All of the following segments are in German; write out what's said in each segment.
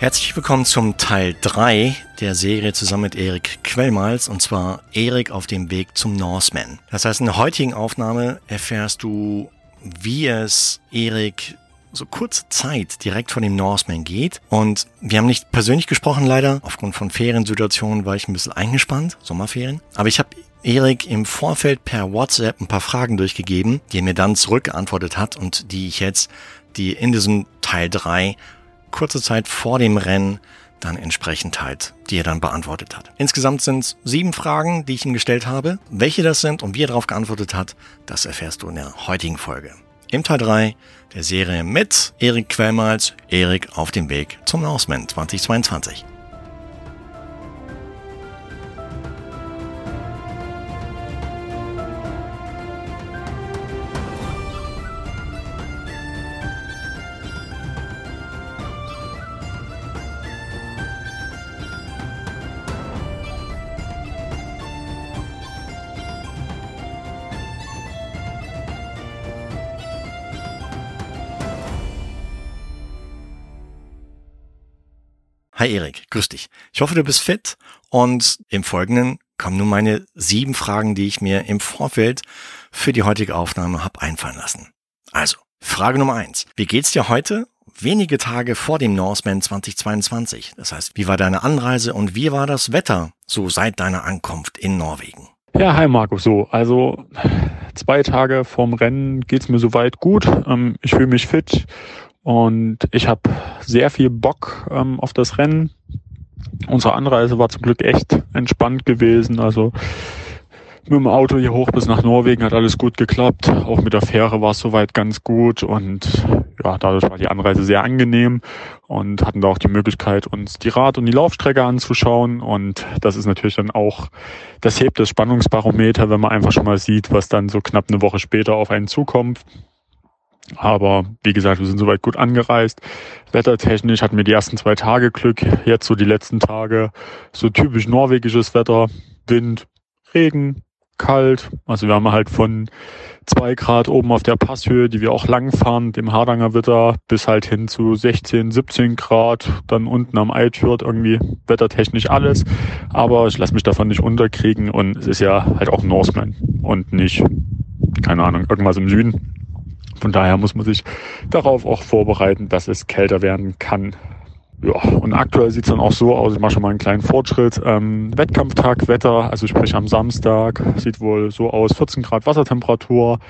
Herzlich willkommen zum Teil 3 der Serie zusammen mit Erik Quellmals und zwar Erik auf dem Weg zum Norseman. Das heißt, in der heutigen Aufnahme erfährst du, wie es Erik so kurze Zeit direkt von dem Norseman geht. Und wir haben nicht persönlich gesprochen leider. Aufgrund von Feriensituationen war ich ein bisschen eingespannt, Sommerferien. Aber ich habe Erik im Vorfeld per WhatsApp ein paar Fragen durchgegeben, die er mir dann zurückgeantwortet hat und die ich jetzt, die in diesem Teil 3 kurze Zeit vor dem Rennen dann entsprechend halt, die er dann beantwortet hat. Insgesamt sind es sieben Fragen, die ich ihm gestellt habe. Welche das sind und wie er darauf geantwortet hat, das erfährst du in der heutigen Folge. Im Teil 3 der Serie mit Erik Quellmals, Erik auf dem Weg zum Norseman 2022. Hi Erik, grüß dich. Ich hoffe, du bist fit und im Folgenden kommen nun meine sieben Fragen, die ich mir im Vorfeld für die heutige Aufnahme habe einfallen lassen. Also, Frage Nummer eins. Wie geht's dir heute? Wenige Tage vor dem Norseman 2022. Das heißt, wie war deine Anreise und wie war das Wetter so seit deiner Ankunft in Norwegen? Ja, hi Marco. So, also zwei Tage vorm Rennen geht's mir soweit gut. Ähm, ich fühle mich fit und ich habe sehr viel Bock ähm, auf das Rennen. Unsere Anreise war zum Glück echt entspannt gewesen. Also mit dem Auto hier hoch bis nach Norwegen hat alles gut geklappt. Auch mit der Fähre war es soweit ganz gut. Und ja, dadurch war die Anreise sehr angenehm und hatten da auch die Möglichkeit, uns die Rad- und die Laufstrecke anzuschauen. Und das ist natürlich dann auch, das hebt das Spannungsbarometer, wenn man einfach schon mal sieht, was dann so knapp eine Woche später auf einen zukommt. Aber wie gesagt, wir sind soweit gut angereist. Wettertechnisch hatten wir die ersten zwei Tage Glück. Jetzt so die letzten Tage so typisch norwegisches Wetter. Wind, Regen, kalt. Also wir haben halt von zwei Grad oben auf der Passhöhe, die wir auch lang fahren, dem Hardanger Witter, bis halt hin zu 16, 17 Grad. Dann unten am Eitfjord irgendwie wettertechnisch alles. Aber ich lasse mich davon nicht unterkriegen und es ist ja halt auch Norseman und nicht, keine Ahnung, irgendwas im Süden. Von daher muss man sich darauf auch vorbereiten, dass es kälter werden kann. Ja, und aktuell sieht es dann auch so aus, ich mache schon mal einen kleinen Fortschritt. Ähm, Wettkampftag, Wetter, also sprich am Samstag, sieht wohl so aus, 14 Grad Wassertemperatur,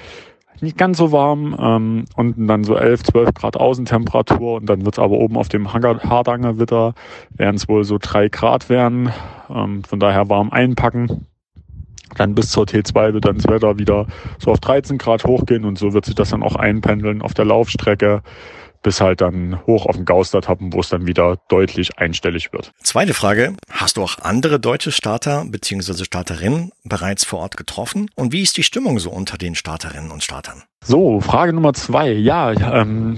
nicht ganz so warm, ähm, unten dann so 11, 12 Grad Außentemperatur. Und dann wird es aber oben auf dem Hardanger Witter, werden es wohl so drei Grad werden, ähm, von daher warm einpacken. Dann bis zur T2 wird dann das Wetter wieder so auf 13 Grad hochgehen und so wird sich das dann auch einpendeln auf der Laufstrecke bis halt dann hoch auf den Gaustertappen, wo es dann wieder deutlich einstellig wird. Zweite Frage. Hast du auch andere deutsche Starter bzw. Starterinnen bereits vor Ort getroffen? Und wie ist die Stimmung so unter den Starterinnen und Startern? So, Frage Nummer zwei. Ja, ähm,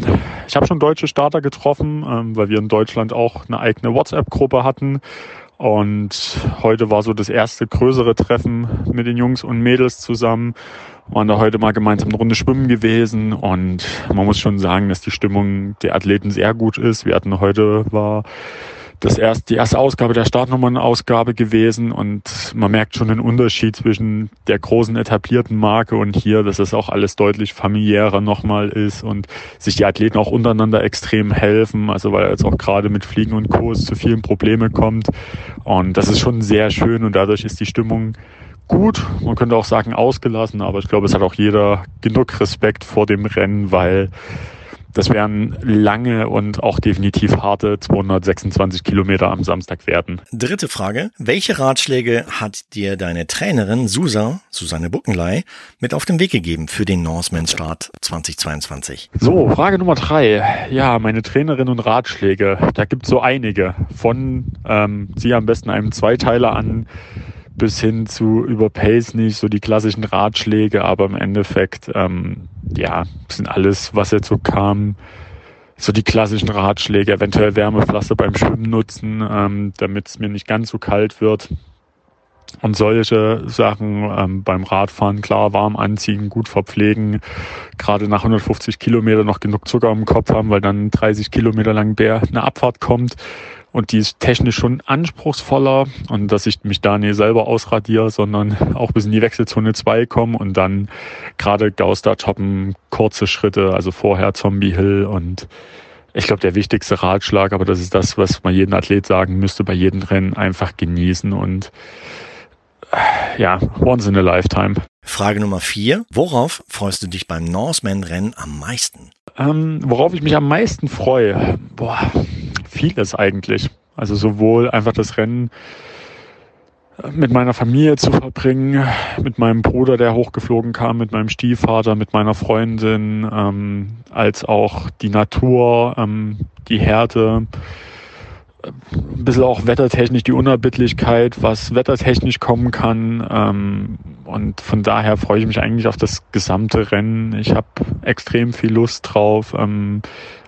ich habe schon deutsche Starter getroffen, ähm, weil wir in Deutschland auch eine eigene WhatsApp-Gruppe hatten. Und heute war so das erste größere Treffen mit den Jungs und Mädels zusammen. Waren da heute mal gemeinsam eine Runde schwimmen gewesen und man muss schon sagen, dass die Stimmung der Athleten sehr gut ist. Wir hatten heute war das erst, die erste Ausgabe der Startnummernausgabe gewesen und man merkt schon den Unterschied zwischen der großen etablierten Marke und hier, dass es auch alles deutlich familiärer nochmal ist und sich die Athleten auch untereinander extrem helfen, also weil jetzt auch gerade mit Fliegen und Kurs zu vielen Probleme kommt und das ist schon sehr schön und dadurch ist die Stimmung gut, man könnte auch sagen ausgelassen, aber ich glaube, es hat auch jeder genug Respekt vor dem Rennen, weil das werden lange und auch definitiv harte 226 Kilometer am Samstag werden. Dritte Frage. Welche Ratschläge hat dir deine Trainerin Susa, Susanne Buckenlei, mit auf den Weg gegeben für den Norseman Start 2022? So, Frage Nummer drei. Ja, meine Trainerin und Ratschläge. Da gibt es so einige. Von ähm, sie am besten einem Zweiteiler an bis hin zu Überpace nicht, so die klassischen Ratschläge, aber im Endeffekt, ähm, ja, sind alles, was jetzt so kam, so die klassischen Ratschläge, eventuell Wärmepflaster beim Schwimmen nutzen, ähm, damit es mir nicht ganz so kalt wird. Und solche Sachen ähm, beim Radfahren, klar, warm anziehen, gut verpflegen, gerade nach 150 Kilometer noch genug Zucker im Kopf haben, weil dann 30 Kilometer lang Bär eine Abfahrt kommt. Und die ist technisch schon anspruchsvoller und dass ich mich da nicht selber ausradiere, sondern auch bis in die Wechselzone 2 komme und dann gerade Gauster toppen, kurze Schritte, also vorher Zombie Hill und ich glaube, der wichtigste Ratschlag, aber das ist das, was man jeden Athlet sagen müsste bei jedem Rennen, einfach genießen und ja, once in a lifetime. Frage Nummer vier. Worauf freust du dich beim Norseman-Rennen am meisten? Ähm, worauf ich mich am meisten freue? Boah, vieles eigentlich. Also sowohl einfach das Rennen mit meiner Familie zu verbringen, mit meinem Bruder, der hochgeflogen kam, mit meinem Stiefvater, mit meiner Freundin, ähm, als auch die Natur, ähm, die Härte, ein bisschen auch wettertechnisch die Unerbittlichkeit, was wettertechnisch kommen kann. Ähm, und von daher freue ich mich eigentlich auf das gesamte Rennen. Ich habe extrem viel Lust drauf. Ähm,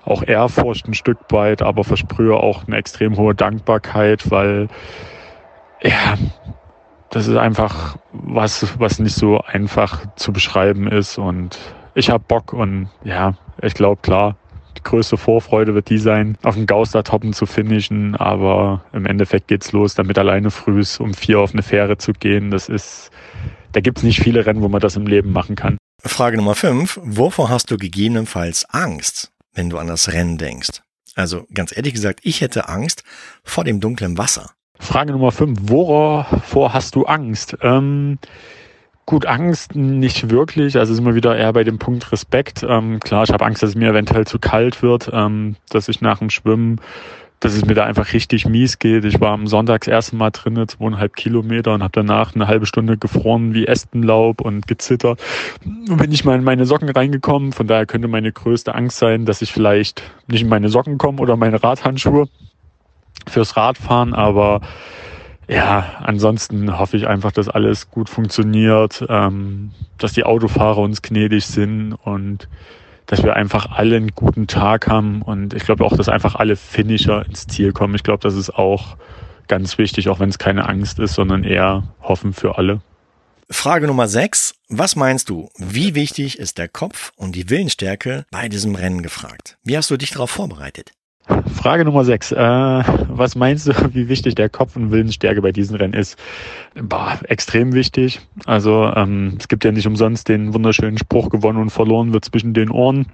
auch Ehrfurcht ein Stück weit, aber versprühe auch eine extrem hohe Dankbarkeit, weil ja, das ist einfach was, was nicht so einfach zu beschreiben ist. Und ich habe Bock und ja, ich glaube klar, die größte Vorfreude wird die sein, auf dem Gauster-Toppen zu finishen. Aber im Endeffekt geht's los, damit alleine früh um vier auf eine Fähre zu gehen. Das ist, da gibt's nicht viele Rennen, wo man das im Leben machen kann. Frage Nummer fünf. Wovor hast du gegebenenfalls Angst? wenn du an das Rennen denkst. Also ganz ehrlich gesagt, ich hätte Angst vor dem dunklen Wasser. Frage Nummer 5. Wovor hast du Angst? Ähm, gut, Angst nicht wirklich. Also sind wir wieder eher bei dem Punkt Respekt. Ähm, klar, ich habe Angst, dass es mir eventuell zu kalt wird, ähm, dass ich nach dem Schwimmen dass es mir da einfach richtig mies geht. Ich war am Sonntag das erste Mal drinnen, zweieinhalb Kilometer und habe danach eine halbe Stunde gefroren wie Ästenlaub und gezittert. Und bin nicht mal in meine Socken reingekommen. Von daher könnte meine größte Angst sein, dass ich vielleicht nicht in meine Socken komme oder meine Radhandschuhe fürs Radfahren. Aber ja, ansonsten hoffe ich einfach, dass alles gut funktioniert, ähm, dass die Autofahrer uns gnädig sind und dass wir einfach alle einen guten Tag haben und ich glaube auch, dass einfach alle Finisher ins Ziel kommen. Ich glaube, das ist auch ganz wichtig, auch wenn es keine Angst ist, sondern eher Hoffen für alle. Frage Nummer 6. Was meinst du, wie wichtig ist der Kopf und die Willensstärke bei diesem Rennen gefragt? Wie hast du dich darauf vorbereitet? Frage Nummer 6. Äh, was meinst du, wie wichtig der Kopf und Willensstärke bei diesen Rennen ist? Boah, extrem wichtig. Also ähm, es gibt ja nicht umsonst den wunderschönen Spruch, gewonnen und verloren wird zwischen den Ohren.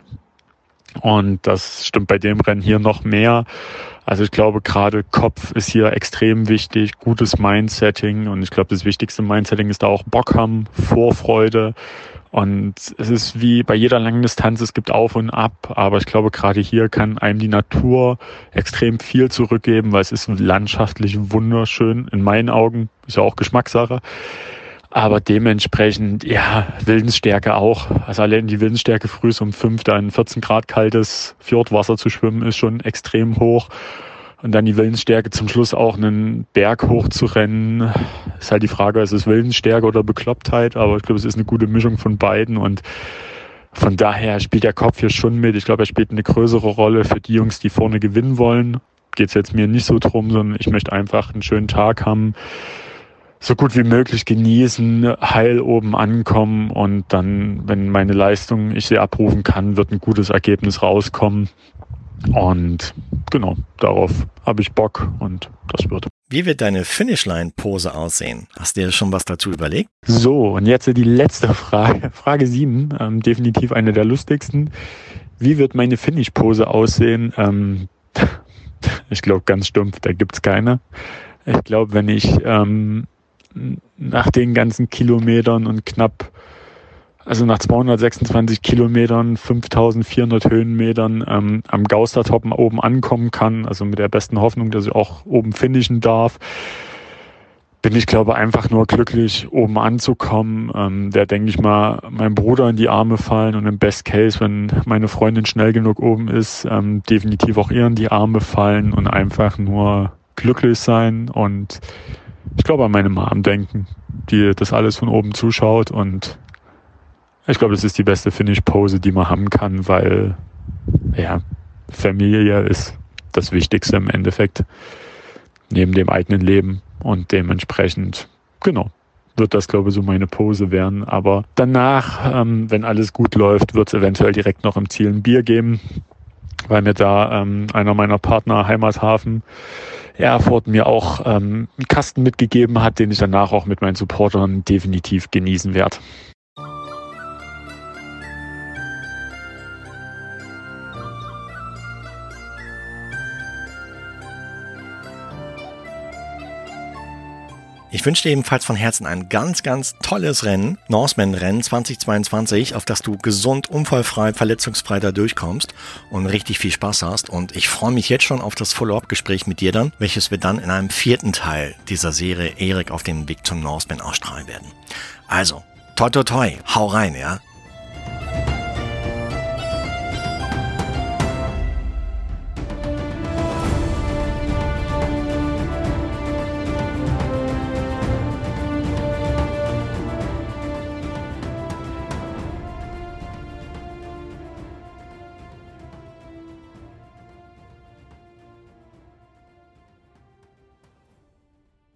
Und das stimmt bei dem Rennen hier noch mehr. Also ich glaube, gerade Kopf ist hier extrem wichtig, gutes Mindsetting. Und ich glaube, das wichtigste Mindsetting ist da auch Bock haben, Vorfreude und es ist wie bei jeder langen Distanz, es gibt Auf und Ab, aber ich glaube, gerade hier kann einem die Natur extrem viel zurückgeben, weil es ist landschaftlich wunderschön, in meinen Augen, ist ja auch Geschmackssache. Aber dementsprechend, ja, Willensstärke auch. Also allein die Willensstärke früh um fünf, da in 14 Grad kaltes Fjordwasser zu schwimmen, ist schon extrem hoch. Und dann die Willensstärke zum Schluss auch einen Berg hoch zu rennen. Ist halt die Frage, ist es Willensstärke oder Beklopptheit? Aber ich glaube, es ist eine gute Mischung von beiden und von daher spielt der Kopf hier schon mit. Ich glaube, er spielt eine größere Rolle für die Jungs, die vorne gewinnen wollen. Geht es jetzt mir nicht so drum, sondern ich möchte einfach einen schönen Tag haben, so gut wie möglich genießen, heil oben ankommen und dann, wenn meine Leistung ich sie abrufen kann, wird ein gutes Ergebnis rauskommen. Und genau, darauf habe ich Bock und das wird. Wie wird deine Finishline-Pose aussehen? Hast du dir schon was dazu überlegt? So, und jetzt die letzte Frage. Frage 7, ähm, definitiv eine der lustigsten. Wie wird meine Finish-Pose aussehen? Ähm, ich glaube ganz stumpf, da gibt's keine. Ich glaube, wenn ich ähm, nach den ganzen Kilometern und knapp also nach 226 Kilometern, 5400 Höhenmetern ähm, am Gaustertop oben ankommen kann, also mit der besten Hoffnung, dass ich auch oben finishen darf, bin ich glaube einfach nur glücklich, oben anzukommen. Ähm, der denke ich mal, mein Bruder in die Arme fallen und im Best Case, wenn meine Freundin schnell genug oben ist, ähm, definitiv auch ihr in die Arme fallen und einfach nur glücklich sein und ich glaube an meine Mom denken, die das alles von oben zuschaut und ich glaube, das ist die beste Finish-Pose, die man haben kann, weil ja, Familie ist das Wichtigste im Endeffekt neben dem eigenen Leben und dementsprechend, genau, wird das, glaube ich, so meine Pose werden. Aber danach, ähm, wenn alles gut läuft, wird es eventuell direkt noch im Ziel ein Bier geben, weil mir da ähm, einer meiner Partner Heimathafen Erfurt mir auch ähm, einen Kasten mitgegeben hat, den ich danach auch mit meinen Supportern definitiv genießen werde. Wünsche dir ebenfalls von Herzen ein ganz, ganz tolles Rennen, Norseman-Rennen 2022, auf das du gesund, unfallfrei, verletzungsfrei da durchkommst und richtig viel Spaß hast. Und ich freue mich jetzt schon auf das Follow-up-Gespräch mit dir dann, welches wir dann in einem vierten Teil dieser Serie Erik auf dem Weg zum Norseman ausstrahlen werden. Also, toi toi toi, hau rein, ja.